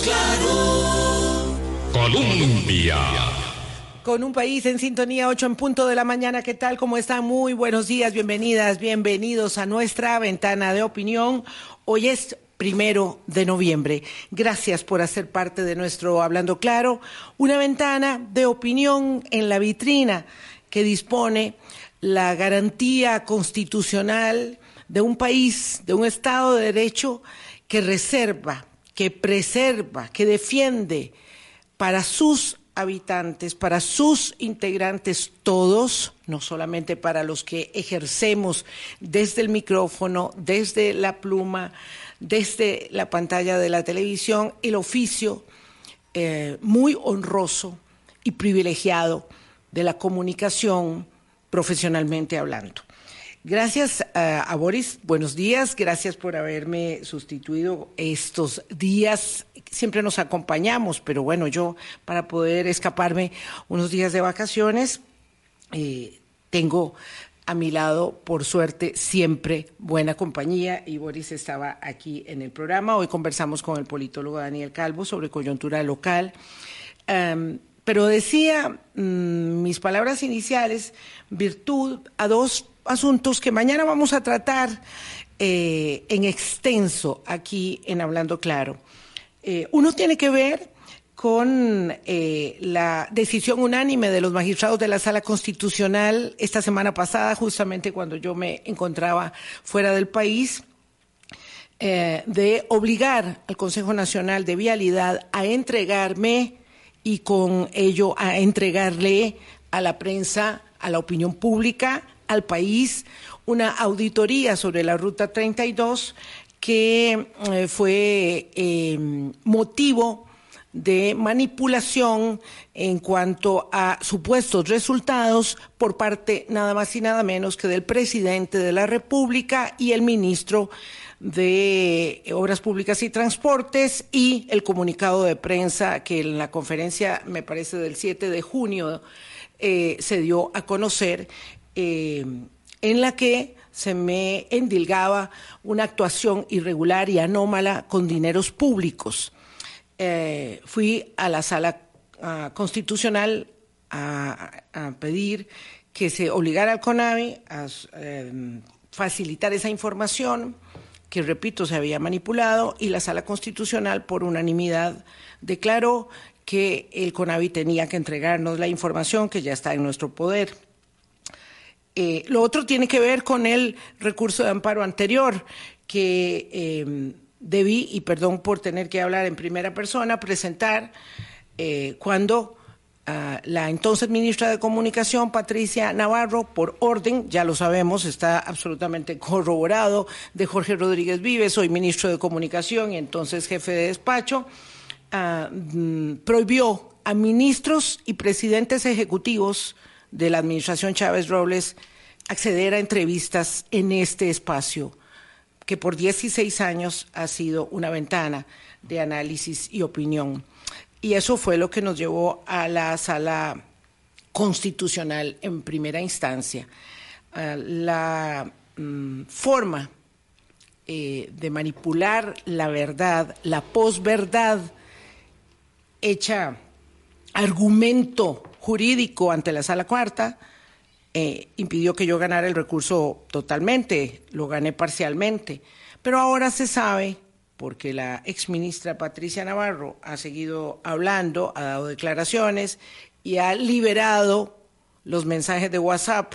Claro. Colombia. Con un país en sintonía, 8 en punto de la mañana. ¿Qué tal? ¿Cómo están? Muy buenos días, bienvenidas, bienvenidos a nuestra ventana de opinión. Hoy es primero de noviembre. Gracias por hacer parte de nuestro Hablando Claro, una ventana de opinión en la vitrina que dispone la garantía constitucional de un país, de un Estado de Derecho que reserva, que preserva, que defiende para sus habitantes, para sus integrantes todos, no solamente para los que ejercemos desde el micrófono, desde la pluma, desde la pantalla de la televisión, el oficio eh, muy honroso y privilegiado de la comunicación profesionalmente hablando. Gracias eh, a Boris, buenos días, gracias por haberme sustituido estos días. Siempre nos acompañamos, pero bueno, yo para poder escaparme unos días de vacaciones, eh, tengo a mi lado, por suerte, siempre buena compañía y Boris estaba aquí en el programa. Hoy conversamos con el politólogo Daniel Calvo sobre coyuntura local. Em, pero decía mm, mis palabras iniciales, virtud a dos asuntos que mañana vamos a tratar eh, en extenso aquí en Hablando Claro. Eh, uno tiene que ver con eh, la decisión unánime de los magistrados de la Sala Constitucional esta semana pasada, justamente cuando yo me encontraba fuera del país, de obligar al Consejo Nacional de Vialidad a entregarme y con ello a entregarle a la prensa, a la opinión pública, al país una auditoría sobre la Ruta 32 que eh, fue eh, motivo de manipulación en cuanto a supuestos resultados por parte nada más y nada menos que del presidente de la República y el ministro de Obras Públicas y Transportes y el comunicado de prensa que en la conferencia, me parece, del 7 de junio eh, se dio a conocer eh, en la que se me endilgaba una actuación irregular y anómala con dineros públicos. Eh, fui a la sala constitucional a, pedir que se obligara al CONAVI a eh, facilitar esa información que, repito, se había manipulado y la sala constitucional por unanimidad declaró que el CONAVI tenía que entregarnos la información que ya está en nuestro poder. Eh, lo otro tiene que ver con el recurso de amparo anterior que eh, debí, y perdón por tener que hablar en primera persona, presentar eh, cuando ah, la entonces ministra de Comunicación, Patricia Navarro, por orden, ya lo sabemos, está absolutamente corroborado, de Jorge Rodríguez Vives, soy ministro de Comunicación y entonces jefe de despacho, mm, prohibió a ministros y presidentes ejecutivos de la administración Chávez Robles acceder a entrevistas en este espacio, que por 16 años ha sido una ventana de análisis y opinión. Y eso fue lo que nos llevó a la sala constitucional en primera instancia. Ah, la mm, forma eh, de manipular la verdad, la posverdad, hecha argumento jurídico ante la sala cuarta, eh, impidió que yo ganara el recurso totalmente, lo gané parcialmente. Pero ahora se sabe, porque la exministra Patricia Navarro ha seguido hablando, ha dado declaraciones y ha liberado los mensajes de WhatsApp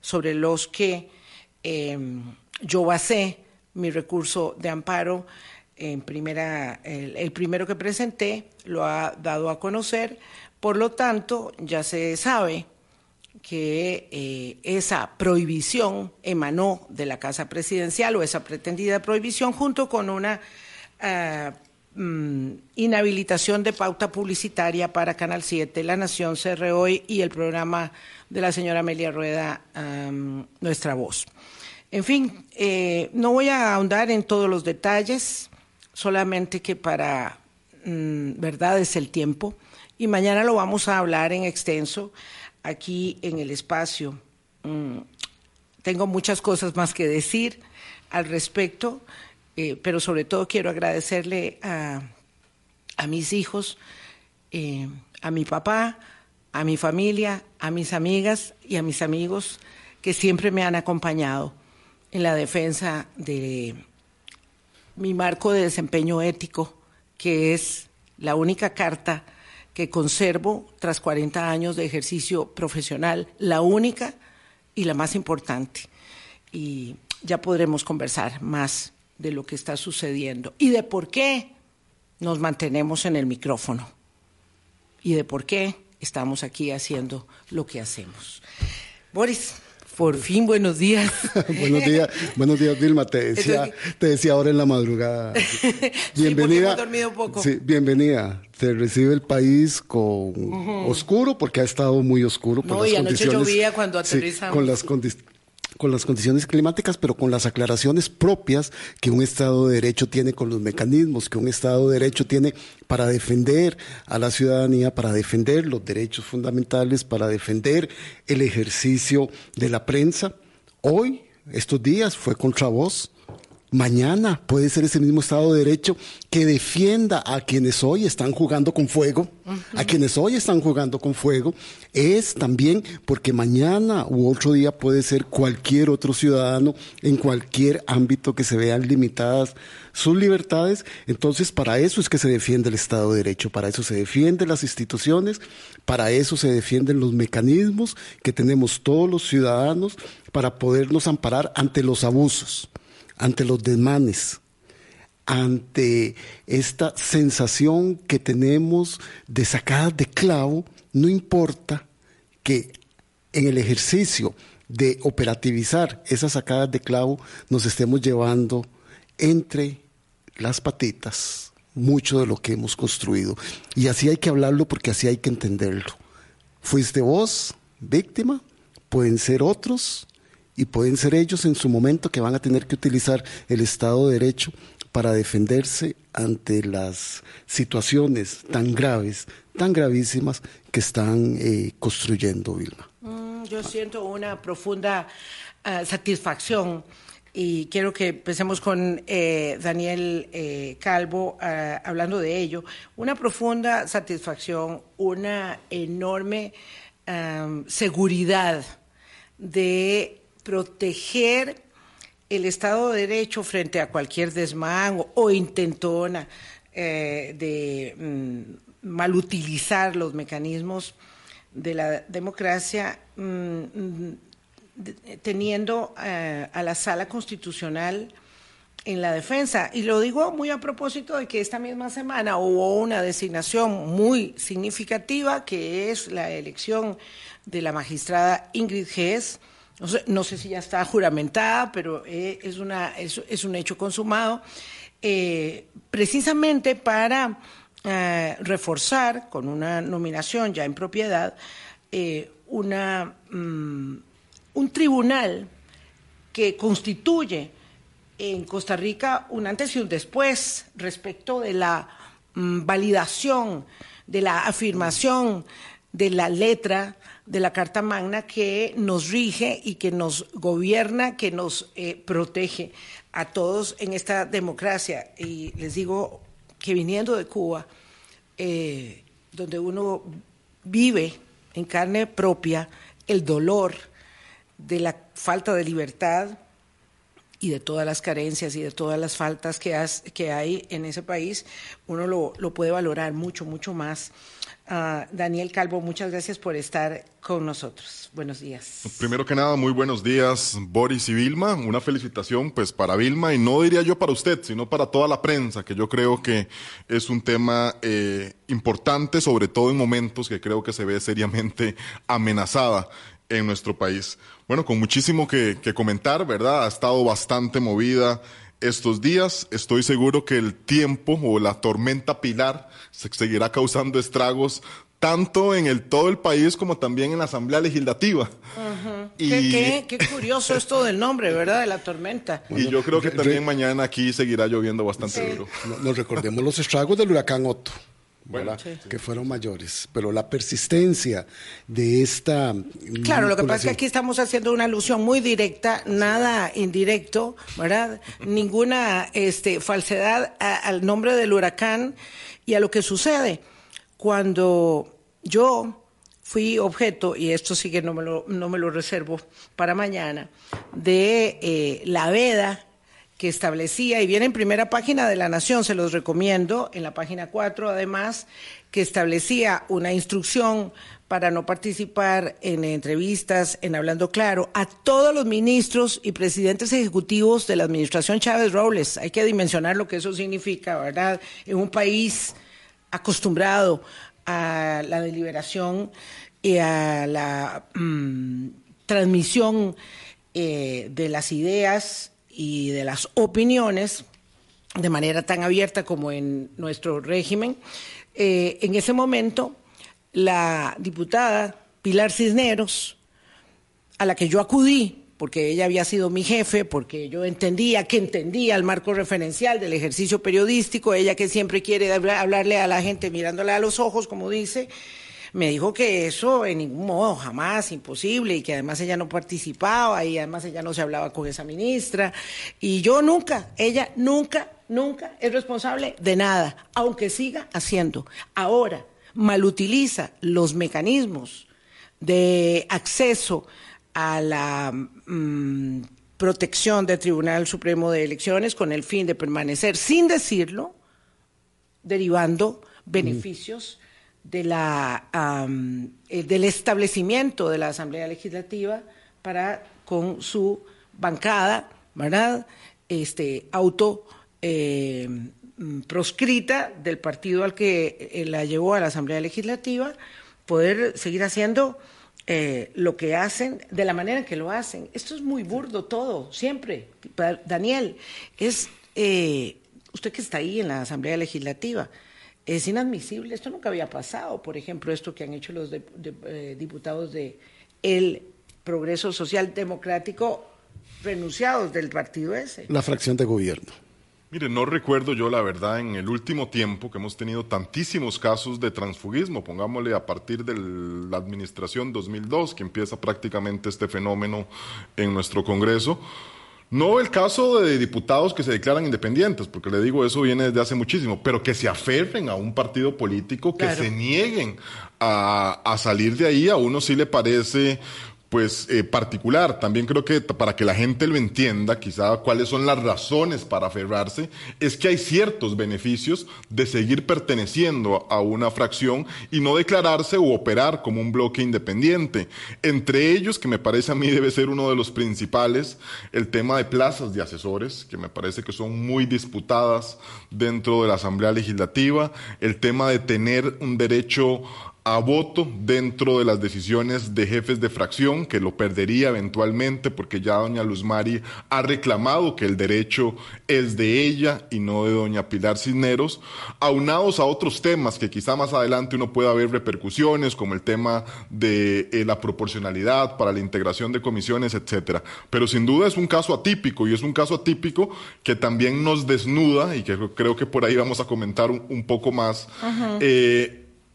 sobre los que em, yo basé mi recurso de amparo en primera, el, primero que presenté lo ha dado a conocer, por lo tanto ya se sabe que eh, esa prohibición emanó de la Casa Presidencial o esa pretendida prohibición junto con una ah, mm, inhabilitación de pauta publicitaria para Canal 7, La Nación, CR y el programa de la señora Amelia Rueda, Nuestra Voz. En fin, eh, no voy a ahondar en todos los detalles solamente que para mm, verdad es el tiempo y mañana lo vamos a hablar en extenso aquí en el espacio. Mm, tengo muchas cosas más que decir al respecto, eh, pero sobre todo quiero agradecerle a, mis hijos, eh, a mi papá, a mi familia, a mis amigas y a mis amigos que siempre me han acompañado en la defensa de mi marco de desempeño ético, que es la única carta que conservo tras 40 años de ejercicio profesional, la única y la más importante. Y ya podremos conversar más de lo que está sucediendo y de por qué nos mantenemos en el micrófono y de por qué estamos aquí haciendo lo que hacemos. Boris, por fin, buenos días. buenos días, buenos días, Vilma. Te decía, te decía ahora en la madrugada. Bienvenida. Sí, dormido poco. Sí, bienvenida. Te recibe el país con oscuro, porque ha estado muy oscuro. Por no, las y anoche llovía cuando aterrizamos. Sí, con las condiciones con las condiciones climáticas, pero con las aclaraciones propias que un Estado de Derecho tiene con los mecanismos que un Estado de Derecho tiene para defender a la ciudadanía, para defender los derechos fundamentales, para defender el ejercicio de la prensa. Hoy, estos días, fue contra vos Mañana puede ser ese mismo Estado de Derecho que defienda a quienes hoy están jugando con fuego, a quienes hoy están jugando con fuego, es también porque mañana u otro día puede ser cualquier otro ciudadano en cualquier ámbito que se vean limitadas sus libertades. Entonces, para eso es que se defiende el Estado de Derecho, para eso se defienden las instituciones, para eso se defienden los mecanismos que tenemos todos los ciudadanos para podernos amparar ante los abusos ante los desmanes, ante esta sensación que tenemos de sacadas de clavo, no importa que en el ejercicio de operativizar esas sacadas de clavo nos estemos llevando entre las patitas mucho de lo que hemos construido. Y así hay que hablarlo porque así hay que entenderlo. Fuiste vos víctima, pueden ser otros, y pueden ser ellos en su momento que van a tener que utilizar el Estado de Derecho para defenderse ante las situaciones tan graves, tan gravísimas que están eh, construyendo Vilma. Mm, yo siento una profunda uh, satisfacción y quiero que empecemos con eh, Daniel eh, Calvo hablando de ello. Una profunda satisfacción, una enorme seguridad de proteger el Estado de Derecho frente a cualquier desmán o, intentona eh, de mm, malutilizar los mecanismos de la democracia, mm, mm, teniendo eh, a la sala constitucional en la defensa. Y lo digo muy a propósito de que esta misma semana hubo una designación muy significativa, que es la elección de la magistrada Ingrid Gess, no sé, si ya está juramentada, pero eh, es, una, es, un hecho consumado, eh, precisamente para eh, reforzar con una nominación ya en propiedad una, mm, un tribunal que constituye en Costa Rica un antes y un después respecto de la mm, validación, de la afirmación de la letra de la Carta Magna que nos rige y que nos gobierna, que nos eh, protege a todos en esta democracia. Y les digo que viniendo de Cuba, eh, donde uno vive en carne propia el dolor de la falta de libertad y de todas las carencias y de todas las faltas que, que hay en ese país, uno lo, lo puede valorar mucho, mucho más Daniel Calvo, muchas gracias por estar con nosotros. Buenos días. Primero que nada, muy buenos días, Boris y Vilma. Una felicitación pues para Vilma y no diría yo para usted, sino para toda la prensa, que yo creo que es un tema eh, importante, sobre todo en momentos que creo que se ve seriamente amenazada en nuestro país. Bueno, con muchísimo que comentar, ¿verdad? Ha estado bastante movida estos días. Estoy seguro que el tiempo o la tormenta pilar seguirá causando estragos tanto en el todo el país como también en la Asamblea Legislativa. y... ¿Qué, qué, curioso esto del nombre, ¿verdad? De la tormenta. y yo creo que también mañana aquí seguirá lloviendo bastante duro. Nos recordemos los estragos del huracán Otto que fueron mayores, pero la persistencia de esta... Claro, lo que pasa es que aquí estamos haciendo una alusión muy directa, nada indirecto, ¿verdad? Ninguna este, falsedad al nombre del huracán y a lo que sucede. Cuando yo fui objeto, y esto sí que no me lo, no me lo reservo para mañana, de eh, la veda que establecía, y viene en primera página de La Nación, se los recomiendo, en la página 4 además, que establecía una instrucción para no participar en entrevistas, en Hablando Claro, a todos los ministros y presidentes ejecutivos de la administración Chávez Robles. Hay que dimensionar lo que eso significa, ¿verdad? En un país acostumbrado a la deliberación y a la mm, transmisión eh, de las ideas y de las opiniones de manera tan abierta como en nuestro régimen. Eh, en ese momento, la diputada Pilar Cisneros, a la que yo acudí, porque ella había sido mi jefe, porque yo entendía que entendía el marco referencial del ejercicio periodístico, ella que siempre quiere hablarle a la gente mirándole a los ojos, como dice, me dijo que eso en ningún modo, jamás, imposible, y que además ella no participaba y además ella no se hablaba con esa ministra. Y yo nunca, ella nunca, nunca es responsable de nada, aunque siga haciendo. Ahora, malutiliza los mecanismos de acceso a la mm, protección del Tribunal Supremo de Elecciones con el fin de permanecer sin decirlo, derivando beneficios de la, eh, del establecimiento de la Asamblea Legislativa para con su bancada, ¿verdad? Este, auto eh, proscrita del partido al que eh, la llevó a la Asamblea Legislativa, poder seguir haciendo lo que hacen de la manera en que lo hacen. Esto es muy burdo todo, siempre. Daniel, es usted que está ahí en la Asamblea Legislativa, es inadmisible. Esto nunca había pasado. Por ejemplo, esto que han hecho los eh, diputados de el Progreso Social Democrático renunciados del partido ese. La fracción de gobierno. Mire, no recuerdo yo la verdad en el último tiempo que hemos tenido tantísimos casos de transfugismo, pongámosle a partir de la administración 2002, que empieza prácticamente este fenómeno en nuestro Congreso. No el caso de diputados que se declaran independientes, porque le digo, eso viene desde hace muchísimo, pero que se aferren a un partido político, que se nieguen a, a, salir de ahí, a uno sí le parece pues eh, particular. También creo que para que la gente lo entienda, quizá cuáles son las razones para aferrarse, es que hay ciertos beneficios de seguir perteneciendo a una fracción y no declararse o operar como un bloque independiente. Entre ellos, que me parece a mí debe ser uno de los principales, el tema de plazas de asesores, que me parece que son muy disputadas dentro de la Asamblea Legislativa, el tema de tener un derecho a voto dentro de las decisiones de jefes de fracción, que lo perdería eventualmente porque ya doña Luz Mari ha reclamado que el derecho es de ella y no de doña Pilar Cisneros, aunados a otros temas que quizá más adelante uno pueda ver repercusiones, como el tema de eh, la proporcionalidad para la integración de comisiones, etcétera. Pero sin duda es un caso atípico y es un caso atípico que también nos desnuda y que creo que por ahí vamos a comentar un, poco más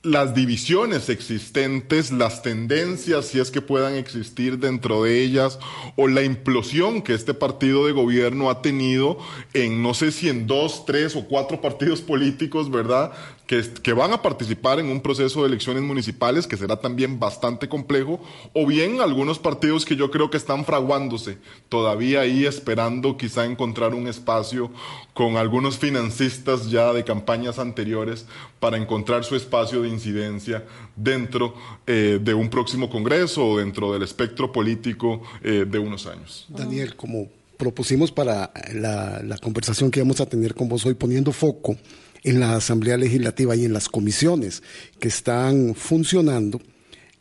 las divisiones existentes, las tendencias, si es que puedan existir dentro de ellas, o la implosión que este partido de gobierno ha tenido en, no sé si en dos, tres o cuatro partidos políticos, ¿verdad? Que, van a participar en un proceso de elecciones municipales que será también bastante complejo, o bien algunos partidos que yo creo que están fraguándose todavía ahí esperando quizá encontrar un espacio con algunos financistas ya de campañas anteriores para encontrar su espacio de incidencia dentro eh, de un próximo Congreso o dentro del espectro político eh, de unos años. Daniel, como propusimos para la conversación que vamos a tener con vos hoy, poniendo foco en la Asamblea Legislativa y en las comisiones que están funcionando,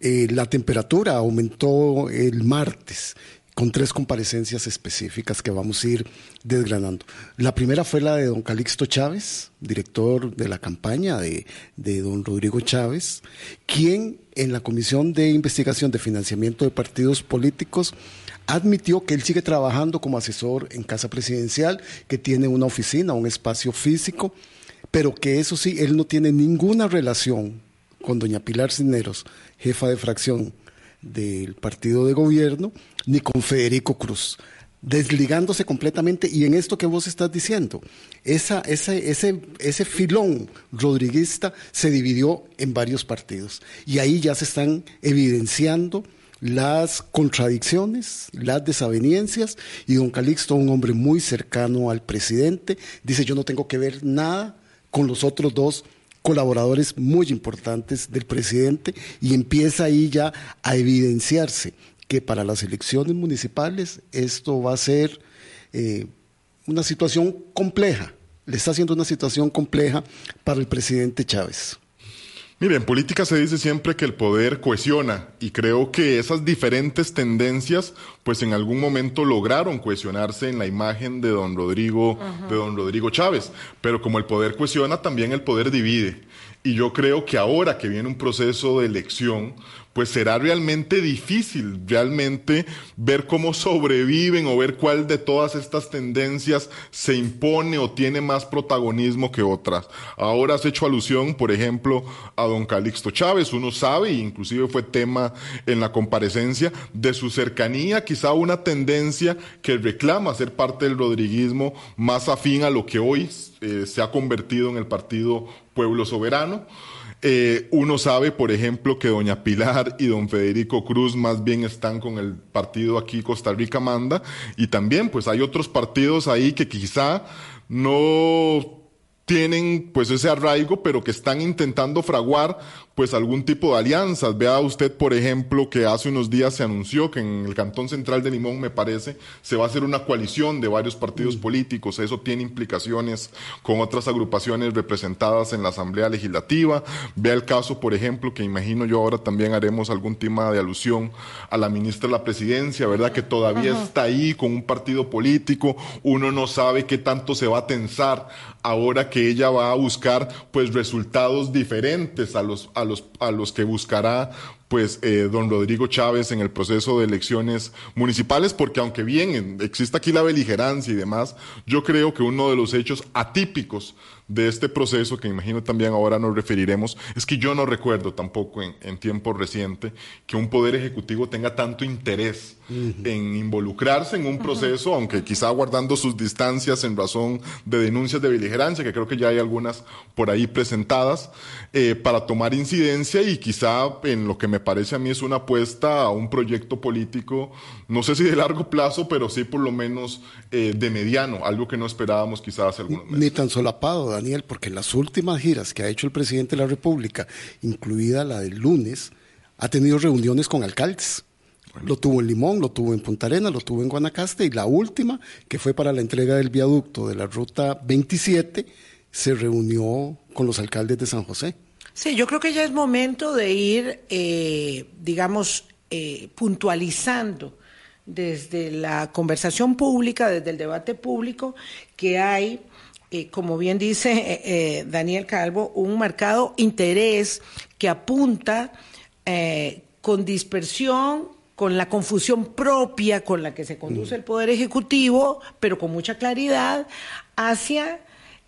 eh, la temperatura aumentó el martes con tres comparecencias específicas que vamos a ir desgranando. La primera fue la de don Calixto Chávez, director de la campaña de, de don Rodrigo Chávez, quien en la Comisión de Investigación de Financiamiento de Partidos Políticos admitió que él sigue trabajando como asesor en Casa Presidencial, que tiene una oficina, un espacio físico, pero que eso sí, él no tiene ninguna relación con doña Pilar Cineros, jefa de fracción del partido de gobierno, ni con Federico Cruz. desligándose completamente y en esto que vos estás diciendo, ese, ese, ese filón rodriguista se dividió en varios partidos y ahí ya se están evidenciando las contradicciones, las desavenencias y don Calixto, un hombre muy cercano al presidente, dice yo no tengo que ver nada con los otros dos colaboradores muy importantes del presidente y empieza ahí ya a evidenciarse que para las elecciones municipales esto va a ser eh, una situación compleja, le está haciendo una situación compleja para el presidente Chávez. Mire, en política se dice siempre que el poder cohesiona y creo que esas diferentes tendencias, pues en algún momento lograron cohesionarse en la imagen de don Rodrigo, de don Rodrigo Chávez. Pero como el poder cohesiona, también el poder divide. Y yo creo que ahora que viene un proceso de elección, pues será realmente difícil realmente ver cómo sobreviven o ver cuál de todas estas tendencias se impone o tiene más protagonismo que otras. Ahora has hecho alusión, por ejemplo, a don Calixto Chávez. Uno sabe, e inclusive fue tema en la comparecencia, de su cercanía, quizá una tendencia que reclama ser parte del rodriguismo más afín a lo que hoy eh, se ha convertido en el partido Pueblo Soberano. Eh, uno sabe, por ejemplo, que doña Pilar y don Federico Cruz más bien están con el partido aquí Costa Rica Manda. Y también pues hay otros partidos ahí que quizá no tienen pues ese arraigo, pero que están intentando fraguar pues algún tipo de alianzas. Vea usted, por ejemplo, que hace unos días se anunció que en el Cantón Central de Limón, me parece, se va a hacer una coalición de varios partidos mm. políticos. Eso tiene implicaciones con otras agrupaciones representadas en la Asamblea Legislativa. Vea el caso, por ejemplo, que imagino yo ahora también haremos algún tema de alusión a la ministra de la Presidencia, ¿verdad? Que todavía está ahí con un partido político. Uno no sabe qué tanto se va a tensar ahora que ella va a buscar pues resultados diferentes a los a los, a los que buscará pues eh, don Rodrigo Chávez en el proceso de elecciones municipales, porque aunque bien existe aquí la beligerancia y demás, yo creo que uno de los hechos atípicos de este proceso, que imagino también ahora nos referiremos, es que yo no recuerdo tampoco en, en tiempo reciente que un poder ejecutivo tenga tanto interés en involucrarse en un proceso, aunque quizá guardando sus distancias en razón de denuncias de beligerancia, que creo que ya hay algunas por ahí presentadas, eh, para tomar incidencia y quizá en lo que me parece a mí es una apuesta a un proyecto político, no sé si de largo plazo, pero sí por lo menos eh, de mediano, algo que no esperábamos quizás hace algunos meses. Ni tan solapado, Daniel, porque las últimas giras que ha hecho el presidente de la República, incluida la del lunes, ha tenido reuniones con alcaldes lo tuvo en Limón, lo tuvo en Punta Arenas, lo tuvo en Guanacaste y la última, que fue para la entrega del viaducto de la ruta 27, se reunió con los alcaldes de San José. Sí, yo creo que ya es momento de ir, eh, digamos, eh, puntualizando desde la conversación pública, desde el debate público, que hay, eh, como bien dice Daniel Calvo, un marcado interés que apunta con dispersión con la confusión propia con la que se conduce el Poder Ejecutivo, pero con mucha claridad, hacia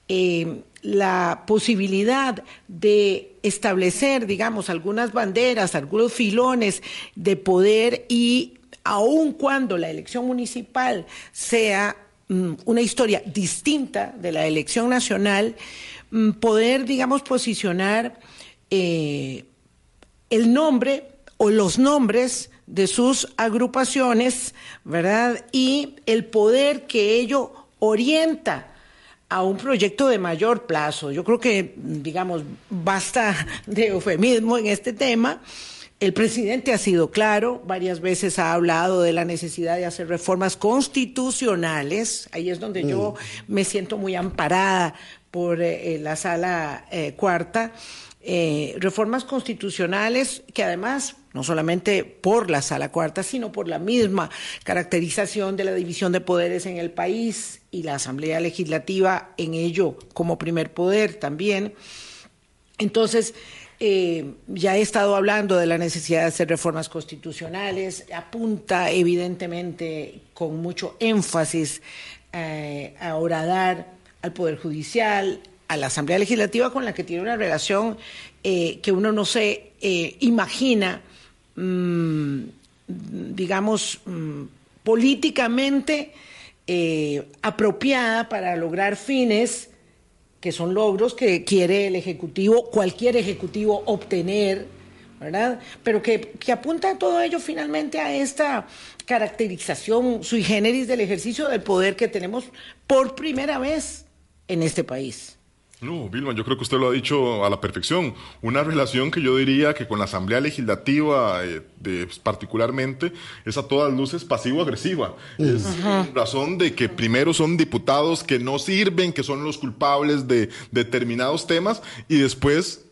eh, la posibilidad de establecer, digamos, algunas banderas, algunos filones de poder y aun cuando la elección municipal sea una historia distinta de la elección nacional, mm, poder, digamos, posicionar eh, el nombre o los nombres de sus agrupaciones, ¿verdad? Y el poder que ello orienta a un proyecto de mayor plazo. Yo creo que, digamos, basta de eufemismo en este tema. El presidente ha sido claro, varias veces ha hablado de la necesidad de hacer reformas constitucionales. Ahí es donde yo mm. me siento muy amparada por eh, la sala eh, cuarta. Eh, reformas constitucionales que además no solamente por la sala cuarta, sino por la misma caracterización de la división de poderes en el país y la Asamblea Legislativa en ello como primer poder también. Entonces, eh, ya he estado hablando de la necesidad de hacer reformas constitucionales, apunta evidentemente con mucho énfasis eh, a horadar al Poder Judicial, a la Asamblea Legislativa con la que tiene una relación eh, que uno no se imagina Mm, digamos, mm, políticamente apropiada para lograr fines que son logros que quiere el Ejecutivo, cualquier Ejecutivo obtener, ¿verdad? Pero que, que apunta todo ello finalmente a esta caracterización sui generis del ejercicio del poder que tenemos por primera vez en este país. No, Vilma, yo creo que usted lo ha dicho a la perfección. Una relación que yo diría que con la Asamblea Legislativa, eh, de, particularmente, es a todas luces pasivo-agresiva. Es razón de que primero son diputados que no sirven, que son los culpables de determinados temas, y después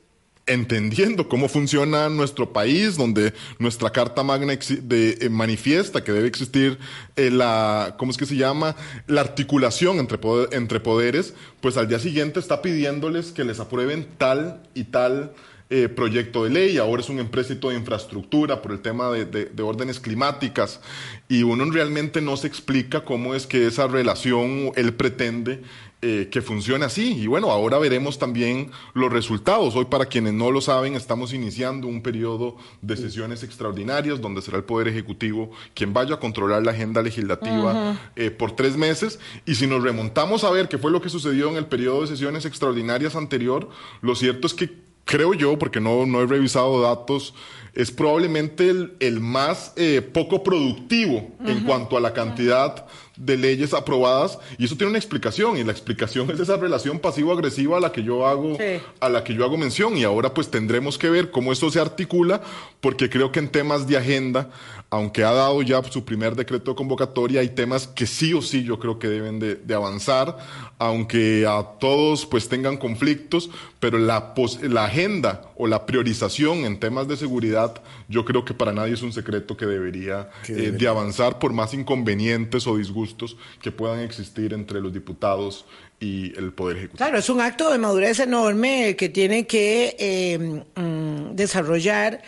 entendiendo cómo funciona nuestro país, donde nuestra Carta Magna eh, manifiesta que debe existir eh, la, ¿cómo es que se llama? La articulación entre, entre poderes, pues al día siguiente está pidiéndoles que les aprueben tal y tal eh, proyecto de ley, ahora es un empréstito de infraestructura por el tema de, de, órdenes climáticas, y uno realmente no se explica cómo es que esa relación él pretende eh, que funcione así. Y bueno, ahora veremos también los resultados. Hoy, para quienes no lo saben, estamos iniciando un periodo de sesiones extraordinarias donde será el Poder Ejecutivo quien vaya a controlar la agenda legislativa eh, por tres meses. Y si nos remontamos a ver qué fue lo que sucedió en el periodo de sesiones extraordinarias anterior, lo cierto es que creo yo, porque no, no he revisado datos, es probablemente el, más eh, poco productivo en cuanto a la cantidad de leyes aprobadas y eso tiene una explicación y la explicación es esa relación pasivo-agresiva a la que yo hago a la que yo hago mención y ahora pues tendremos que ver cómo eso se articula porque creo que en temas de agenda aunque ha dado ya su primer decreto de convocatoria hay temas que sí o sí yo creo que deben de, de avanzar aunque a todos pues tengan conflictos pero la, la agenda o la priorización en temas de seguridad yo creo que para nadie es un secreto que debería eh, de avanzar por más inconvenientes o disgustos que puedan existir entre los diputados y el Poder Ejecutivo. Claro, es un acto de madurez enorme que tiene que eh, mm, desarrollar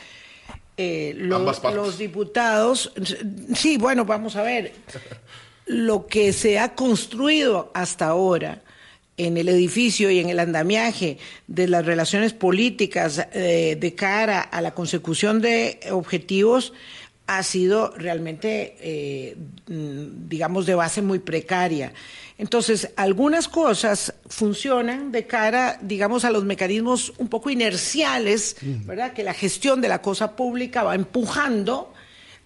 eh, los, los diputados. Sí, bueno, vamos a ver. Lo que se ha construido hasta ahora en el edificio y en el andamiaje de las relaciones políticas eh, de cara a la consecución de objetivos ha sido realmente, eh, mm, digamos, de base muy precaria. Entonces, algunas cosas funcionan de cara, digamos, a los mecanismos un poco inerciales, ¿verdad? Que la gestión de la cosa pública va empujando.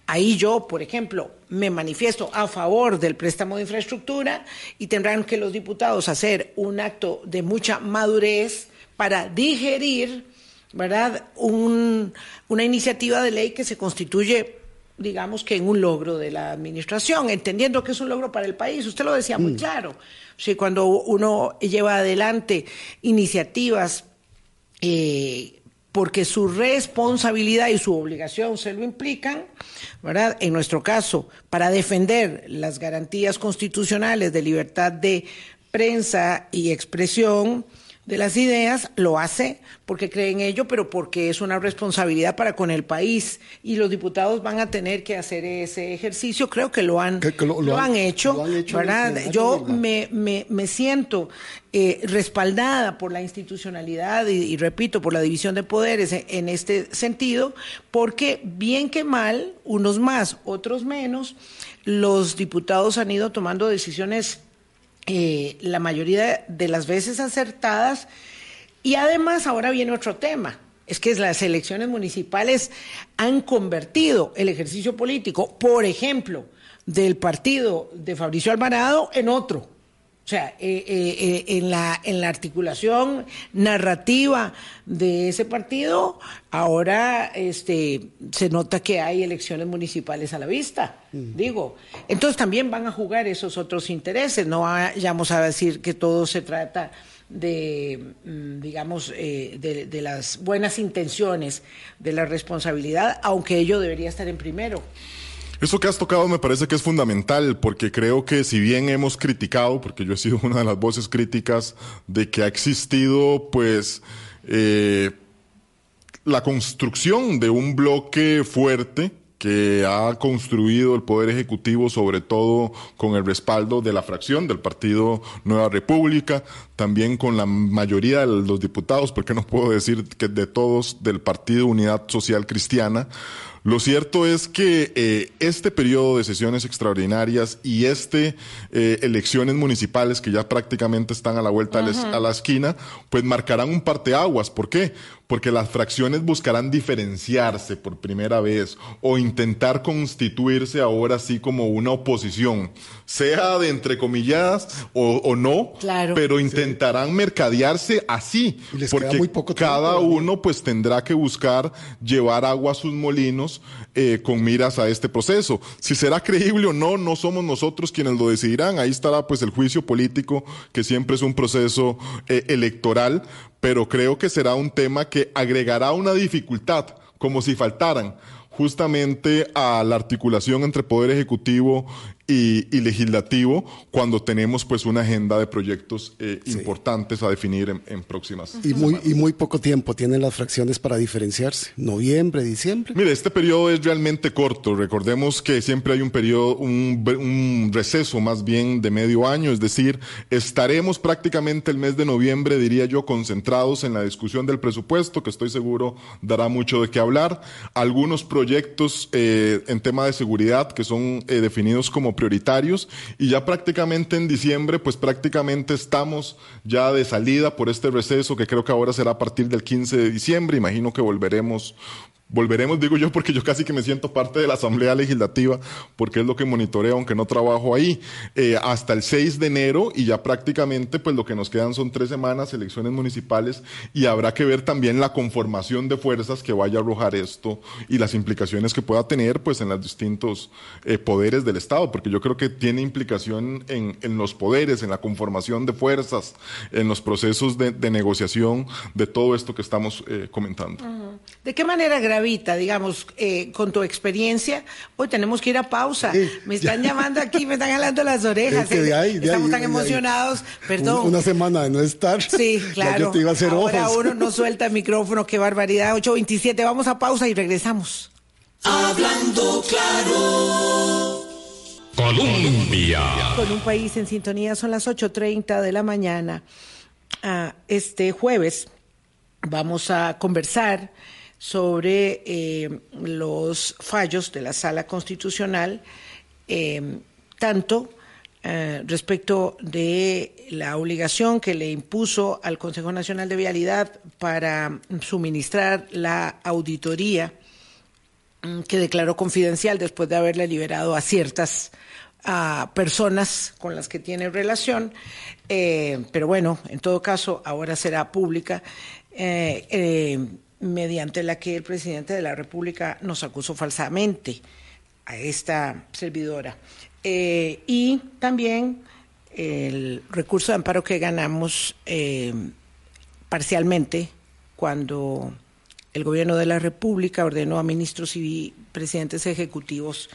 Ahí yo, por ejemplo, me manifiesto a favor del préstamo de infraestructura y tendrán que los diputados hacer un acto de mucha madurez para digerir, ¿verdad? una iniciativa de ley que se constituye digamos que en un logro de la administración, entendiendo que es un logro para el país. Usted lo decía muy mm. claro. Sí, cuando uno lleva adelante iniciativas eh, porque su responsabilidad y su obligación se lo implican, ¿verdad? En nuestro caso, para defender las garantías constitucionales de libertad de prensa y expresión, de las ideas, lo hace porque cree en ello, pero porque es una responsabilidad para con el país y los diputados van a tener que hacer ese ejercicio. Creo que lo han, lo, han, hecho, ¿verdad? Yo me, me, me, siento eh, respaldada por la institucionalidad y, repito, por la división de poderes en, en este sentido, porque bien que mal, unos más, otros menos, los diputados han ido tomando decisiones eh, la mayoría de las veces acertadas. Y además ahora viene otro tema, es que las elecciones municipales han convertido el ejercicio político, por ejemplo, del partido de Fabricio Alvarado en otro. O sea, eh, eh, en, la, en la articulación narrativa de ese partido, ahora este, se nota que hay elecciones municipales a la vista, digo. Entonces también van a jugar esos otros intereses, no vayamos a decir que todo se trata de, mm, digamos, eh, de, de las buenas intenciones, de la responsabilidad, aunque ello debería estar en primero. Eso que has tocado me parece que es fundamental porque creo que si bien hemos criticado, porque yo he sido una de las voces críticas de que ha existido pues eh, la construcción de un bloque fuerte que ha construido el Poder Ejecutivo, sobre todo con el respaldo de la fracción del Partido Nueva República, también con la mayoría de los diputados, porque no puedo decir que de todos del Partido Unidad Social Cristiana, Lo cierto es que eh, este periodo de sesiones extraordinarias y este eh, elecciones municipales que ya prácticamente están a la vuelta uh -huh. a la esquina, pues marcarán un parteaguas. ¿Por qué? Porque las fracciones buscarán diferenciarse por primera vez o intentar constituirse ahora sí como una oposición, sea de entre comillas o, o no, claro. pero intentarán sí. mercadearse así, porque cada tiempo, uno pues tendrá que buscar llevar agua a sus molinos eh, con miras a este proceso. Si será creíble o no, no somos nosotros quienes lo decidirán. Ahí estará pues el juicio político, que siempre es un proceso eh, electoral, pero creo que será un tema que agregará una dificultad, como si faltaran justamente a la articulación entre poder ejecutivo y, y, legislativo cuando tenemos pues una agenda de proyectos eh, sí. importantes a definir en, en próximas y muy y muy poco tiempo tienen las fracciones para diferenciarse. Noviembre diciembre. Mire este periodo es realmente corto. Recordemos que siempre hay un periodo un, un receso más bien de medio año es decir estaremos prácticamente el mes de noviembre diría yo concentrados en la discusión del presupuesto que estoy seguro dará mucho de qué hablar. Algunos proyectos eh, en tema de seguridad que son eh, definidos como prioritarios y ya prácticamente en diciembre pues prácticamente estamos ya de salida por este receso que creo que ahora será a partir del 15 de diciembre, imagino que volveremos Volveremos, digo yo, porque yo casi que me siento parte de la Asamblea Legislativa, porque es lo que monitoreo, aunque no trabajo ahí, eh, hasta el 6 de enero y ya prácticamente pues lo que nos quedan son tres semanas, elecciones municipales, y habrá que ver también la conformación de fuerzas que vaya a arrojar esto y las implicaciones que pueda tener pues en los distintos eh, poderes del Estado, porque yo creo que tiene implicación en, los poderes, en la conformación de fuerzas, en los procesos de, negociación de todo esto que estamos eh, comentando. ¿De qué manera Gravita, digamos, eh, con tu experiencia, hoy tenemos que ir a pausa. Sí, me están ya. llamando aquí, me están jalando las orejas. Es que de ahí, de Estamos ahí, tan de emocionados. Perdón. Una semana de no estar. Sí, claro. yo te iba a hacer Ahora ojos. uno no suelta el micrófono, qué barbaridad. 8.27, vamos a pausa y regresamos. Hablando claro. Colombia. Con un país en sintonía son las 8.30 de la mañana. Ah, este jueves vamos a conversar sobre eh, los fallos de la Sala Constitucional, eh, tanto eh, respecto de la obligación que le impuso al Consejo Nacional de Vialidad para suministrar la auditoría mm, que declaró confidencial después de haberle liberado a ciertas personas con las que tiene relación, eh, pero bueno, en todo caso, ahora será pública. Mediante la que el presidente de la República nos acusó falsamente a esta servidora. Eh, y también el recurso de amparo que ganamos eh, parcialmente cuando el gobierno de la República ordenó a ministros y presidentes ejecutivos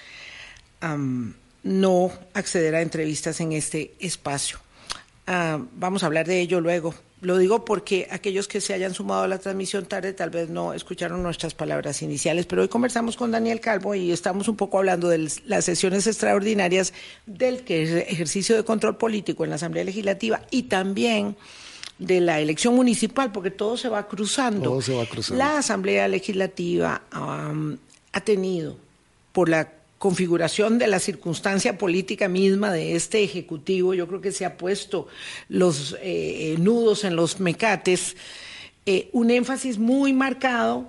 no acceder a entrevistas en este espacio. Uh, vamos a hablar de ello luego. Lo digo porque aquellos que se hayan sumado a la transmisión tarde tal vez no escucharon nuestras palabras iniciales, pero hoy conversamos con Daniel Calvo y estamos un poco hablando de las sesiones extraordinarias del ejercicio de control político en la Asamblea Legislativa y también de la elección municipal, porque todo se va cruzando. Todo se va cruzando. La Asamblea Legislativa um, ha tenido, por la configuración de la circunstancia política misma de este Ejecutivo, yo creo que se ha puesto los eh, nudos en los mecates, eh, un énfasis muy marcado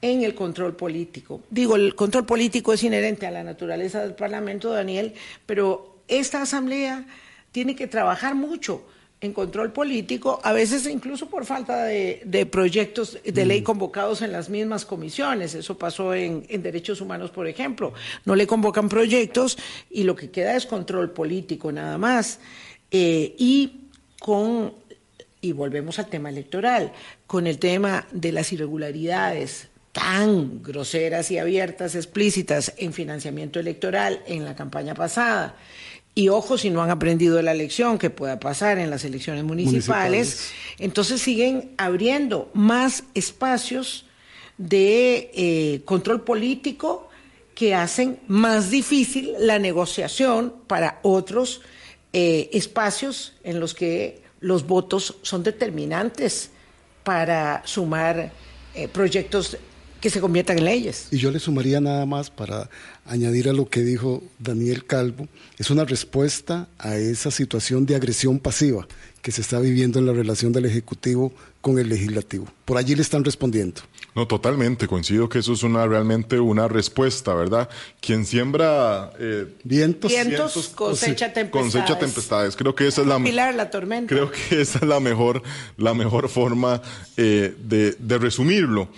en el control político. Digo, el control político es inherente a la naturaleza del Parlamento, Daniel, pero esta Asamblea tiene que trabajar mucho en control político, a veces incluso por falta de, de proyectos de ley convocados en las mismas comisiones. Eso pasó en, en, derechos humanos, por ejemplo. No le convocan proyectos y lo que queda es control político nada más. Eh, y con, y volvemos al tema electoral, con el tema de las irregularidades tan groseras y abiertas, explícitas en financiamiento electoral en la campaña pasada. Y ojo si no han aprendido la lección que pueda pasar en las elecciones municipales, municipales. entonces siguen abriendo más espacios de eh, control político que hacen más difícil la negociación para otros eh, espacios en los que los votos son determinantes para sumar eh, proyectos que se conviertan en leyes. Y yo le sumaría nada más para añadir a lo que dijo Daniel Calvo, es una respuesta a esa situación de agresión pasiva que se está viviendo en la relación del Ejecutivo con el Legislativo. Por allí le están respondiendo. No, totalmente, coincido que eso es una realmente una respuesta, ¿verdad? Quien siembra eh, vientos, vientos, cosecha tempestades. Cosecha tempestades. Creo que esa es la Pilar, la tormenta. Creo que esa es la mejor, la mejor forma eh, de, de resumirlo.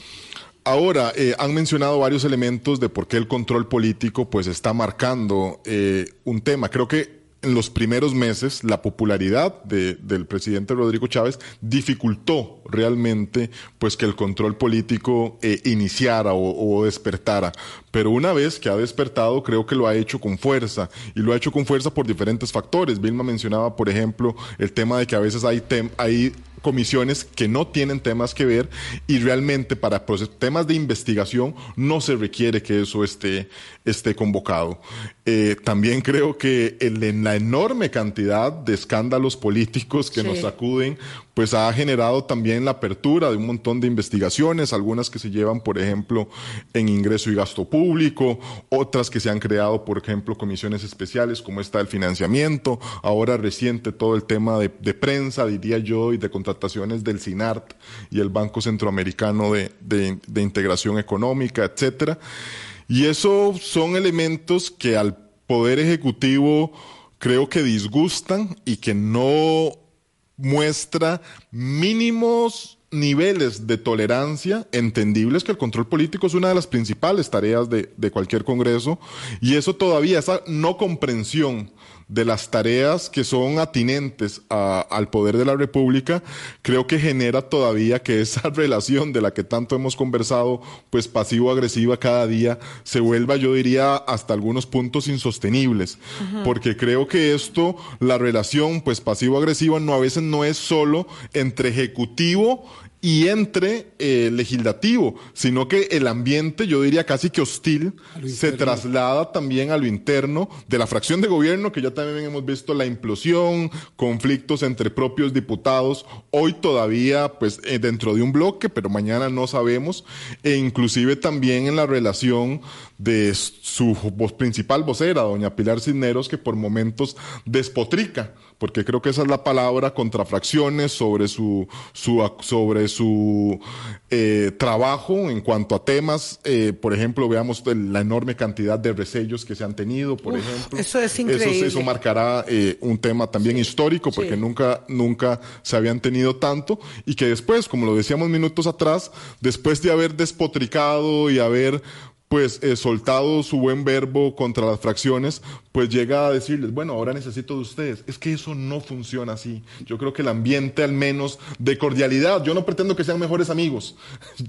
Ahora, eh, han mencionado varios elementos de por qué el control político pues está marcando eh, un tema. Creo que en los primeros meses la popularidad de, del presidente Rodrigo Chávez dificultó realmente pues que el control político eh, iniciara o, o, despertara. Pero una vez que ha despertado, creo que lo ha hecho con fuerza y lo ha hecho con fuerza por diferentes factores. Vilma mencionaba, por ejemplo, el tema de que a veces hay, hay comisiones que no tienen temas que ver y realmente para temas de investigación no se requiere que eso esté, esté convocado. Eh, también creo que en la enorme cantidad de escándalos políticos que sí. nos sacuden, pues ha generado también la apertura de un montón de investigaciones, algunas que se llevan, por ejemplo, en ingreso y gasto público, otras que se han creado, por ejemplo, comisiones especiales como esta del financiamiento, ahora reciente todo el tema de, de prensa, diría yo, y de contrataciones del CINART y el Banco Centroamericano de, de, de Integración Económica, etcétera. Y eso son elementos que al Poder Ejecutivo creo que disgustan y que no muestra mínimos niveles de tolerancia entendibles que el control político es una de las principales tareas de, de cualquier Congreso y eso todavía, esa no comprensión de las tareas que son atinentes a, al poder de la República, creo que genera todavía que esa relación de la que tanto hemos conversado, pues pasivo-agresiva cada día, se vuelva, yo diría, hasta algunos puntos insostenibles. Uh -huh. Porque creo que esto, la relación, pues pasivo-agresiva, no a veces no es solo entre ejecutivo y entre eh, legislativo, sino que el ambiente, yo diría casi que hostil, se traslada también a lo interno de la fracción de gobierno, que ya también hemos visto la implosión, conflictos entre propios diputados, hoy todavía pues eh, dentro de un bloque, pero mañana no sabemos, e inclusive también en la relación de su voz principal vocera, doña Pilar Cisneros, que por momentos despotrica, porque creo que esa es la palabra, contra fracciones sobre su, su sobre su eh, trabajo en cuanto a temas, eh, por ejemplo, veamos la enorme cantidad de resellos que se han tenido, por Uf, ejemplo. Eso es increíble. Eso, eso marcará eh, un tema también sí, histórico, porque sí. nunca, nunca se habían tenido tanto, y que después, como lo decíamos minutos atrás, después de haber despotricado y haber pues eh, soltado su buen verbo contra las fracciones, pues llega a decirles, bueno, ahora necesito de ustedes. Es que eso no funciona así. Yo creo que el ambiente al menos de cordialidad, yo no pretendo que sean mejores amigos,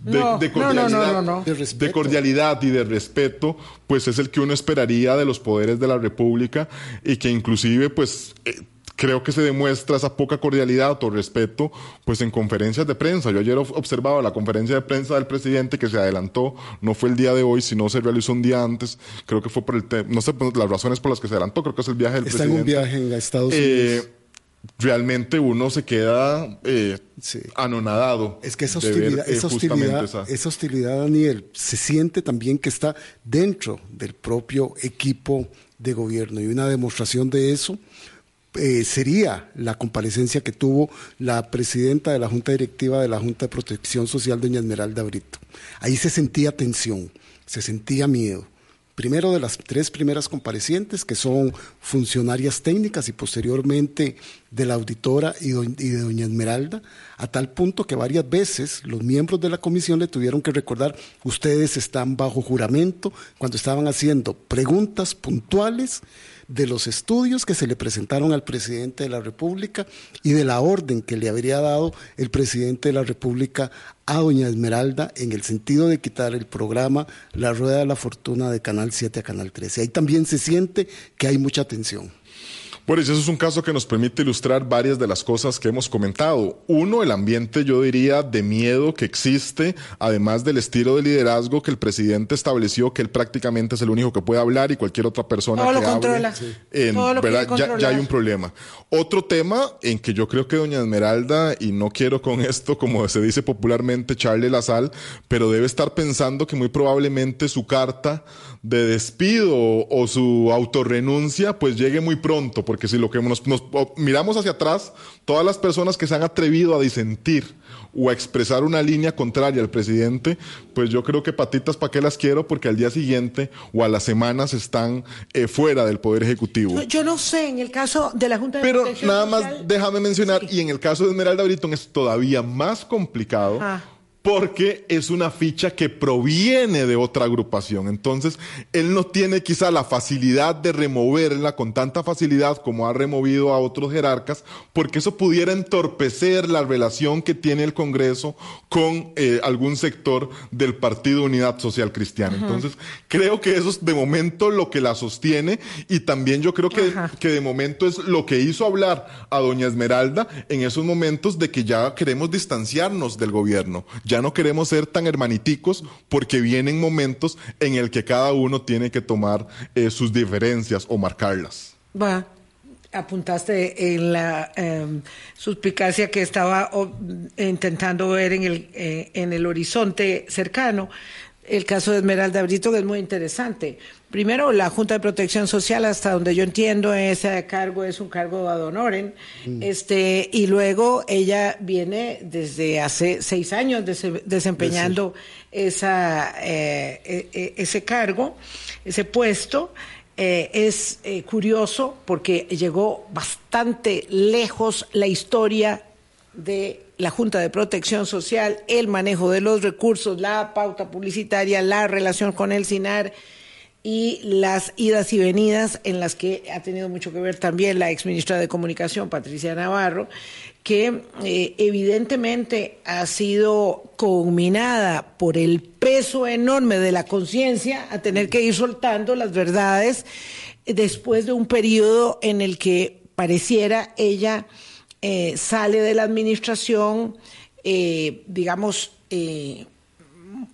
de, no, de cordialidad, no, no, de, de, cordialidad y de respeto, pues es el que uno esperaría de los poderes de la República y que inclusive pues... Eh, creo que se demuestra esa poca cordialidad o respeto pues en conferencias de prensa. Yo ayer observaba la conferencia de prensa del presidente que se adelantó, no fue el día de hoy, sino se realizó un día antes, creo que fue por el no sé las razones por las que se adelantó, creo que es el viaje del Está presidente. en un viaje en Estados Unidos. Eh, realmente uno se queda eh, sí. anonadado. Es que esa hostilidad, ver, eh, esa, hostilidad esa... esa hostilidad, Daniel, se siente también que está dentro del propio equipo de gobierno y una demostración de eso eh, sería la comparecencia que tuvo la presidenta de la Junta Directiva de la Junta de Protección Social, doña Esmeralda Brito. Ahí se sentía tensión, se sentía miedo. Primero de las tres primeras comparecientes, que son funcionarias técnicas, y posteriormente de la auditora y, y de doña Esmeralda, a tal punto que varias veces los miembros de la comisión le tuvieron que recordar, ustedes están bajo juramento cuando estaban haciendo preguntas puntuales de los estudios que se le presentaron al presidente de la República y de la orden que le habría dado el presidente de la República a doña Esmeralda en el sentido de quitar el programa La Rueda de la Fortuna de Canal 7 a Canal 13. Ahí también se siente que hay mucha tensión. Boris, eso es un caso que nos permite ilustrar varias de las cosas que hemos comentado. Uno, el ambiente, yo diría, de miedo que existe, además del estilo de liderazgo que el presidente estableció, que él prácticamente es el único que puede hablar y cualquier otra persona Todo que lo hable, controla. en- Todo lo ¿verdad? Ya, ya hay un problema. Otro tema en que yo creo que doña Esmeralda, y no quiero con esto, como se dice popularmente, echarle la sal, pero debe estar pensando que muy probablemente su carta de despido o su autorrenuncia pues llegue muy pronto, porque si lo que nos, miramos hacia atrás, todas las personas que se han atrevido a disentir o a expresar una línea contraria al presidente, pues yo creo que patitas para qué las quiero, porque al día siguiente o a las semanas están eh, fuera del Poder Ejecutivo. No, Yo no sé, en el caso de la Junta de Pero Protección nada más Social, déjame mencionar, Sí. y en el caso de Esmeralda Britton es todavía más complicado. Ah. Porque es una ficha que proviene de otra agrupación. Entonces, él no tiene quizá la facilidad de removerla con tanta facilidad como ha removido a otros jerarcas, porque eso pudiera entorpecer la relación que tiene el Congreso con eh, algún sector del Partido Unidad Social Cristiana. Entonces, creo que eso es de momento lo que la sostiene y también yo creo que, que de momento es lo que hizo hablar a doña Esmeralda en esos momentos de que ya queremos distanciarnos del gobierno, ya no queremos ser tan hermaniticos porque vienen momentos en el que cada uno tiene que tomar eh, sus diferencias o marcarlas. Va, apuntaste en la eh, suspicacia que estaba o, intentando ver en el, eh, en el horizonte cercano. El caso de Esmeralda Brito que es muy interesante. Primero, la Junta de Protección Social, hasta donde yo entiendo, ese cargo es un cargo ad honorem. Este, y luego ella viene desde hace seis años dese- desempeñando esa, eh, eh, eh, ese cargo, ese puesto. Eh, es eh, curioso porque llegó bastante lejos la historia de la Junta de Protección Social, el manejo de los recursos, la pauta publicitaria, la relación con el SINAR y las idas y venidas en las que ha tenido mucho que ver también la exministra de Comunicación, Patricia Navarro, que eh, evidentemente ha sido culminada por el peso enorme de la conciencia a tener que ir soltando las verdades después de un periodo en el que pareciera ella eh, sale de la administración, eh, digamos, eh,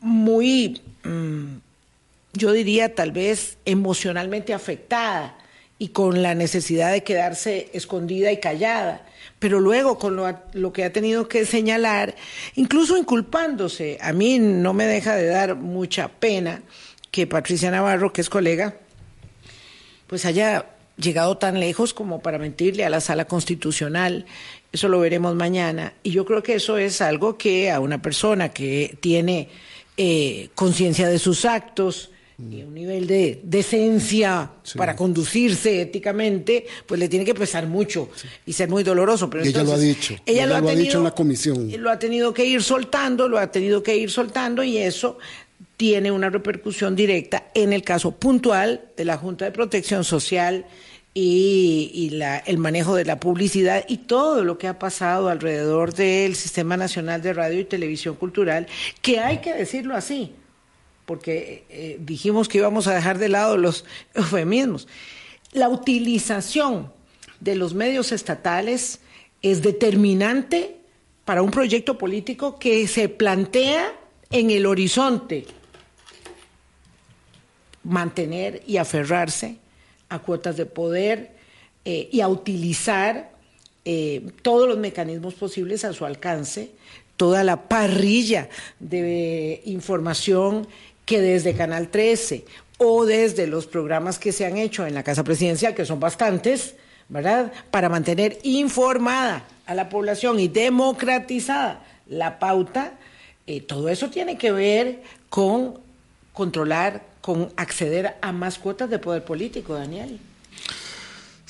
muy, mm, yo diría tal vez emocionalmente afectada y con la necesidad de quedarse escondida y callada, pero luego con lo, lo que ha tenido que señalar, incluso inculpándose, a mí no me deja de dar mucha pena que Patricia Navarro, que es colega, pues haya llegado tan lejos como para mentirle a la sala constitucional. Eso lo veremos mañana. Y yo creo que eso es algo que a una persona que tiene eh, conciencia de sus actos y un nivel de decencia para conducirse éticamente, pues le tiene que pesar mucho y ser muy doloroso. Pero ella lo ha dicho, Ella, ella lo, ha lo ha tenido, dicho en la comisión. Lo ha tenido que ir soltando, lo ha tenido que ir soltando y eso tiene una repercusión directa en el caso puntual de la Junta de Protección Social y, el manejo de la publicidad y todo lo que ha pasado alrededor del Sistema Nacional de Radio y Televisión Cultural, que hay que decirlo así, porque eh, dijimos que íbamos a dejar de lado los eufemismos. La utilización de los medios estatales es determinante para un proyecto político que se plantea en el horizonte mantener y aferrarse a cuotas de poder eh, y a utilizar eh, todos los mecanismos posibles a su alcance, toda la parrilla de información que desde Canal 13 o desde los programas que se han hecho en la Casa Presidencial, que son bastantes, ¿verdad? Para mantener informada a la población y democratizada la pauta, eh, todo eso tiene que ver con controlar, con acceder a más cuotas de poder político, Daniel.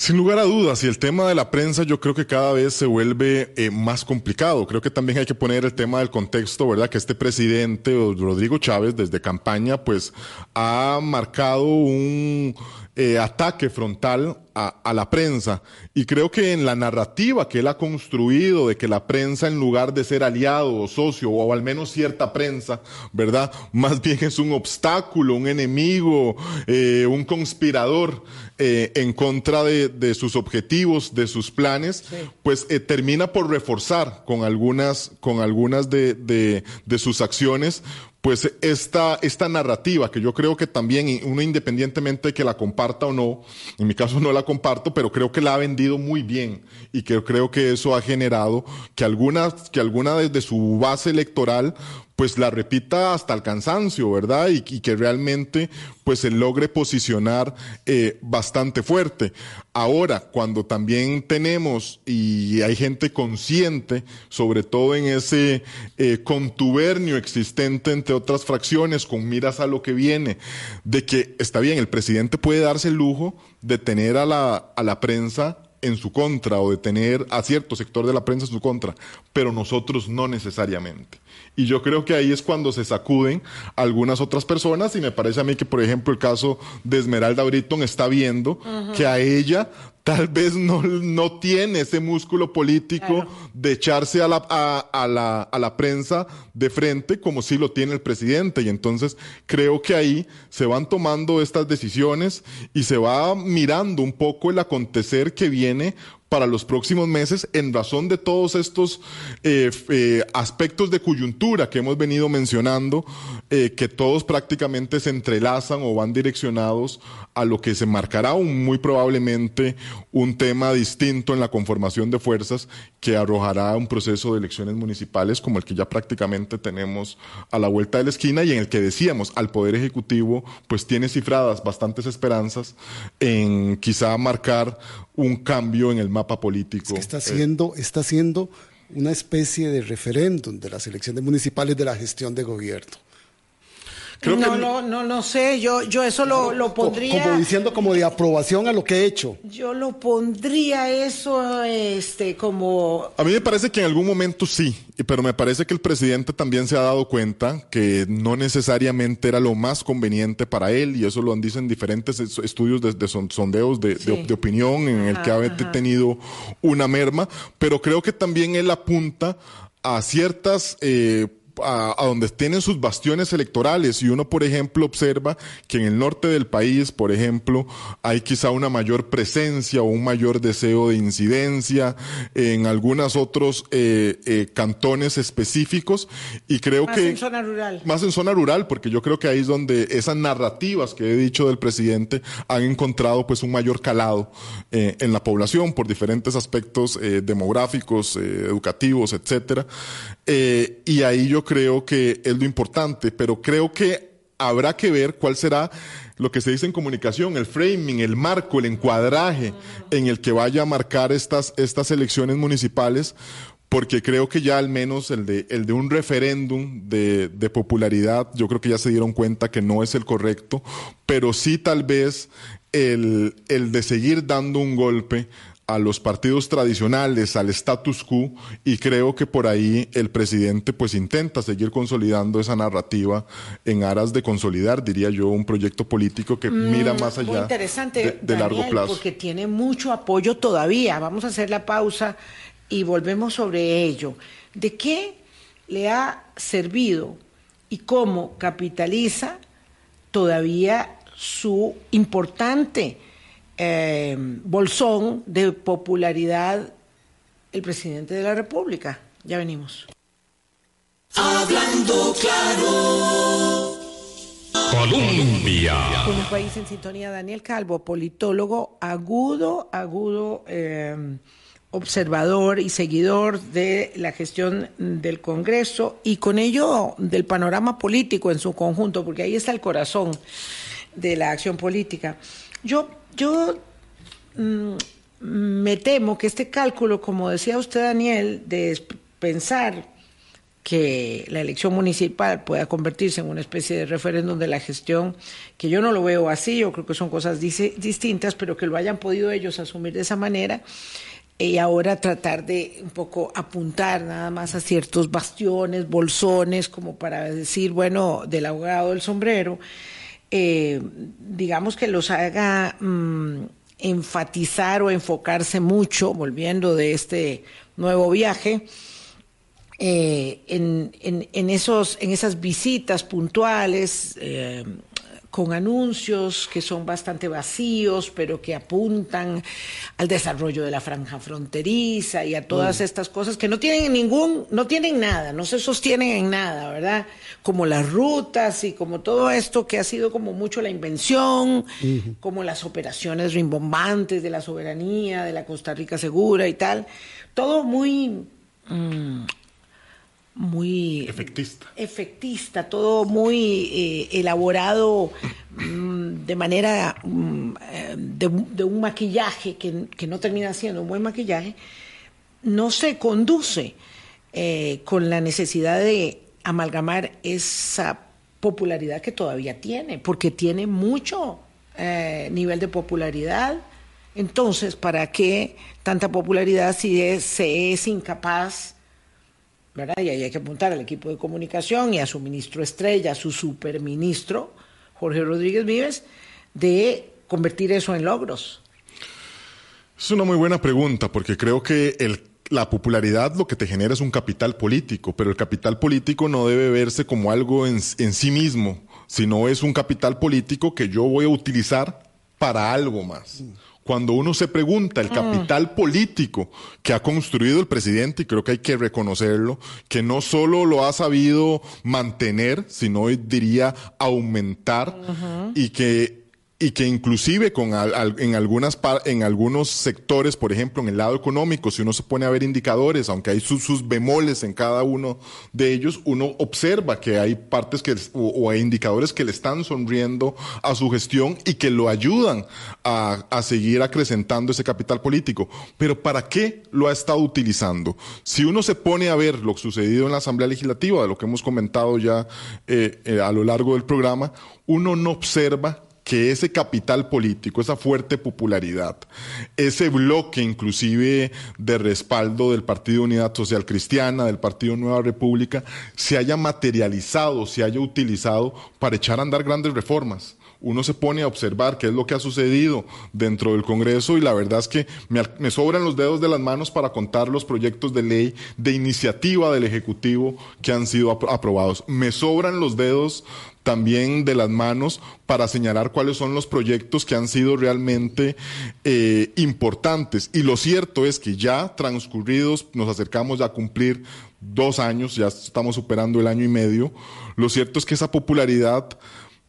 Sin lugar a dudas, y el tema de la prensa yo creo que cada vez se vuelve eh, más complicado. Creo que también hay que poner el tema del contexto, ¿verdad? Que este presidente, Rodrigo Chávez, desde campaña, pues ha marcado un eh, ataque frontal a, a, la prensa. Y creo que en la narrativa que él ha construido de que la prensa, en lugar de ser aliado o socio, o al menos cierta prensa, ¿verdad? Más bien es un obstáculo, un enemigo, eh, un conspirador eh, en contra de, de, sus objetivos, de sus planes, sí. pues eh, termina por reforzar con algunas, con algunas de, de, de sus acciones pues esta, esta narrativa que yo creo que también uno independientemente de que la comparta o no, en mi caso no la comparto, pero creo que la ha vendido muy bien y que creo que eso ha generado que alguna, que alguna desde su base electoral pues la repita hasta el cansancio, ¿verdad? Y, que realmente pues se logre posicionar eh, bastante fuerte. Ahora, cuando también tenemos y hay gente consciente, sobre todo en ese eh, contubernio existente entre otras fracciones con miras a lo que viene, de que está bien, el presidente puede darse el lujo de tener a la, a la prensa en su contra o de tener a cierto sector de la prensa en su contra, pero nosotros no necesariamente. Y yo creo que ahí es cuando se sacuden algunas otras personas y me parece a mí que, por ejemplo, el caso de Esmeralda Britton está viendo uh -huh. que a ella tal vez no, no tiene ese músculo político claro. de echarse a la, a, a, la, a la prensa de frente como si lo tiene el presidente. Y entonces creo que ahí se van tomando estas decisiones y se va mirando un poco el acontecer que viene para los próximos meses en razón de todos estos eh, eh, aspectos de coyuntura que hemos venido mencionando, eh, que todos prácticamente se entrelazan o van direccionados a lo que se marcará un, muy probablemente un tema distinto en la conformación de fuerzas que arrojará un proceso de elecciones municipales como el que ya prácticamente tenemos a la vuelta de la esquina y en el que decíamos al Poder Ejecutivo pues tiene cifradas bastantes esperanzas en quizá marcar un cambio en el mapa político. Es que está haciendo, está haciendo una especie de referéndum de las elecciones municipales de la gestión de gobierno. Creo no, que, no, no, no sé, yo, yo eso lo, lo pondría... Como diciendo como de aprobación a lo que he hecho. Yo lo pondría eso este, como... A mí me parece que en algún momento sí, pero me parece que el presidente también se ha dado cuenta que no necesariamente era lo más conveniente para él, y eso lo han dicho en diferentes estudios de, de sondeos de, sí. de, de, opinión en el que ha ajá. tenido una merma, pero creo que también él apunta a ciertas... Eh, a, a, donde tienen sus bastiones electorales y uno, por ejemplo, observa que en el norte del país, por ejemplo, hay quizá una mayor presencia o un mayor deseo de incidencia en algunos otros eh, eh, cantones específicos y creo más que... Más en zona rural. Más en zona rural, porque yo creo que ahí es donde esas narrativas que he dicho del presidente han encontrado pues un mayor calado eh, en la población por diferentes aspectos demográficos, educativos, etcétera. y ahí yo creo que es lo importante, pero creo que habrá que ver cuál será lo que se dice en comunicación, el framing, el marco, el encuadraje en el que vaya a marcar estas, estas elecciones municipales, porque creo que ya al menos el de, el de un referéndum de, de, popularidad, yo creo que ya se dieron cuenta que no es el correcto, pero sí tal vez el, el de seguir dando un golpe a los partidos tradicionales, al status quo, y creo que por ahí el presidente pues intenta seguir consolidando esa narrativa en aras de consolidar, diría yo, un proyecto político que mm, mira más allá muy interesante, de, de Daniel, largo plazo. Porque tiene mucho apoyo todavía. Vamos a hacer la pausa y volvemos sobre ello. ¿De qué le ha servido y cómo capitaliza todavía su importante eh, bolsón de popularidad el presidente de la República. Ya venimos. Hablando claro. Colombia. Un país en sintonía, Daniel Calvo, politólogo agudo, agudo, eh, observador y seguidor de la gestión del Congreso y con ello del panorama político en su conjunto, porque ahí está el corazón de la acción política. Yo yo mmm, me temo que este cálculo, como decía usted, Daniel, de pensar que la elección municipal pueda convertirse en una especie de referéndum de la gestión, que yo no lo veo así, yo creo que son cosas distintas, pero que lo hayan podido ellos asumir de esa manera y ahora tratar de un poco apuntar nada más a ciertos bastiones, bolsones, como para decir, bueno, del abogado del sombrero eh, digamos que los haga mm, enfatizar o enfocarse mucho, volviendo de este nuevo viaje, eh, en, en, esos, en esas visitas puntuales, eh, con anuncios que son bastante vacíos, pero que apuntan al desarrollo de la franja fronteriza y a todas mm. estas cosas que no tienen ningún, no tienen nada, no se sostienen en nada, ¿verdad? Como las rutas y como todo esto que ha sido como mucho la invención, uh -huh. como las operaciones rimbombantes de la soberanía, de la Costa Rica segura y tal, todo muy mmm, muy efectista, efectista todo muy eh, elaborado mm, de manera mm, de, de, un maquillaje que, que, no termina siendo un buen maquillaje, no se conduce eh, con la necesidad de amalgamar esa popularidad que todavía tiene, porque tiene mucho eh, nivel de popularidad. Entonces, ¿para qué tanta popularidad si es, se es incapaz? Y ahí hay que apuntar al equipo de comunicación y a su ministro estrella, a su superministro, Jorge Rodríguez Vives, de convertir eso en logros. Es una muy buena pregunta, porque creo que la popularidad lo que te genera es un capital político, pero el capital político no debe verse como algo en, en sí mismo, sino es un capital político que yo voy a utilizar para algo más. Cuando uno se pregunta el capital político que ha construido el presidente, y creo que hay que reconocerlo, que no solo lo ha sabido mantener, sino diría aumentar, uh -huh. y que y que inclusive con al, al, en algunas en algunos sectores, por ejemplo, en el lado económico, si uno se pone a ver indicadores, aunque hay sus, bemoles en cada uno de ellos, uno observa que hay partes que o, hay indicadores que le están sonriendo a su gestión y que lo ayudan a, a seguir acrecentando ese capital político. Pero ¿para qué lo ha estado utilizando? Si uno se pone a ver lo sucedido en la Asamblea Legislativa, de lo que hemos comentado ya eh, eh, a lo largo del programa, uno no observa que ese capital político, esa fuerte popularidad, ese bloque inclusive de respaldo del Partido Unidad Social Cristiana, del Partido Nueva República, se haya materializado, se haya utilizado para echar a andar grandes reformas uno se pone a observar qué es lo que ha sucedido dentro del Congreso y la verdad es que me, sobran los dedos de las manos para contar los proyectos de ley de iniciativa del Ejecutivo que han sido apro aprobados. Me sobran los dedos también de las manos para señalar cuáles son los proyectos que han sido realmente eh, importantes. Y lo cierto es que ya transcurridos, nos acercamos a cumplir dos años, ya estamos superando el año y medio, lo cierto es que esa popularidad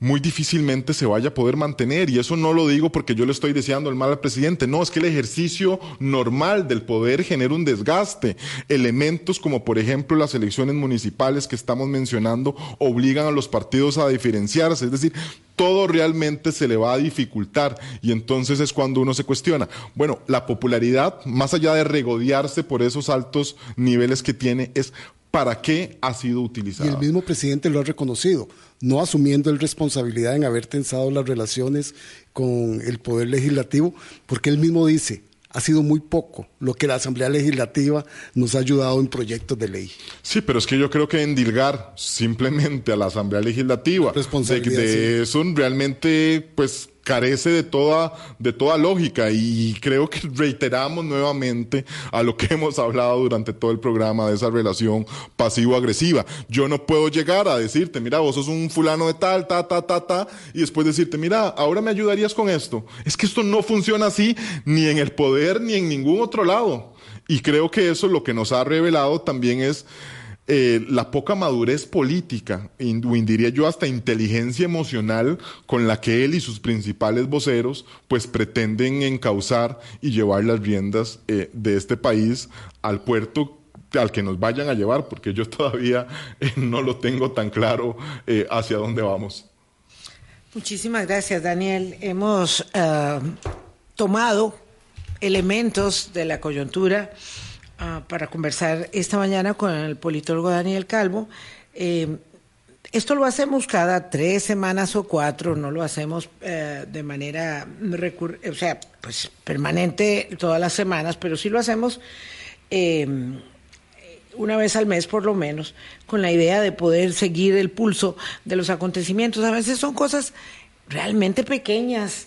muy difícilmente se vaya a poder mantener. Y eso no lo digo porque yo le estoy deseando el mal al presidente. No, es que el ejercicio normal del poder genera un desgaste. Elementos como, por ejemplo, las elecciones municipales que estamos mencionando obligan a los partidos a diferenciarse. Es decir, todo realmente se le va a dificultar y entonces es cuando uno se cuestiona. Bueno, la popularidad, más allá de regodearse por esos altos niveles que tiene, es para qué ha sido utilizada. Y el mismo presidente lo ha reconocido, no asumiendo el responsabilidad en haber tensado las relaciones con el Poder Legislativo, porque él mismo dice, ha sido muy poco lo que la Asamblea Legislativa nos ha ayudado en proyectos de ley. Sí, pero es que yo creo que endilgar simplemente a la Asamblea Legislativa de, de sí. eso realmente pues carece de toda, de toda lógica y creo que reiteramos nuevamente a lo que hemos hablado durante todo el programa de esa relación pasivo-agresiva. Yo no puedo llegar a decirte, mira, vos sos un fulano de tal, ta, ta, ta, ta, y después decirte, mira, ahora me ayudarías con esto. Es que esto no funciona así ni en el poder ni en ningún otro lado. Y creo que eso lo que nos ha revelado también es eh, la poca madurez política, o diría yo hasta inteligencia emocional con la que él y sus principales voceros pues pretenden encauzar y llevar las riendas eh, de este país al puerto al que nos vayan a llevar, porque yo todavía eh, no lo tengo tan claro eh, hacia dónde vamos. Muchísimas gracias, Daniel. Hemos uh, tomado elementos de la coyuntura para conversar esta mañana con el politólogo Daniel Calvo. Eh, esto lo hacemos cada tres semanas o cuatro, no lo hacemos eh, de manera o sea, pues permanente todas las semanas, pero sí lo hacemos eh, una vez al mes por lo menos, con la idea de poder seguir el pulso de los acontecimientos. A veces son cosas realmente pequeñas,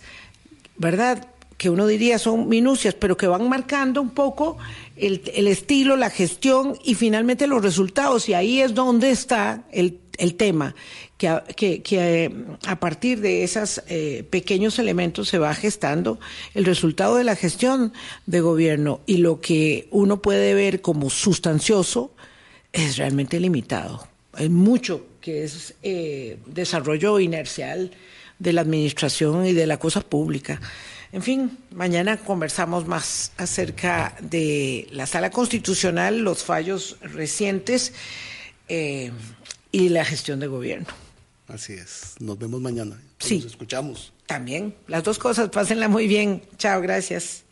¿verdad? Que uno diría son minucias, pero que van marcando un poco el, el estilo, la gestión y finalmente los resultados. Y ahí es donde está el, el tema, que, a, que, eh, a partir de esos eh, pequeños elementos se va gestando el resultado de la gestión de gobierno y lo que uno puede ver como sustancioso es realmente limitado. Hay mucho que es eh, desarrollo inercial de la administración y de la cosa pública. En fin, mañana conversamos más acerca de la sala constitucional, los fallos recientes eh, y la gestión de gobierno. Así es. Nos vemos mañana. Sí. Nos escuchamos. También, las dos cosas, pásenla muy bien. Chao, gracias.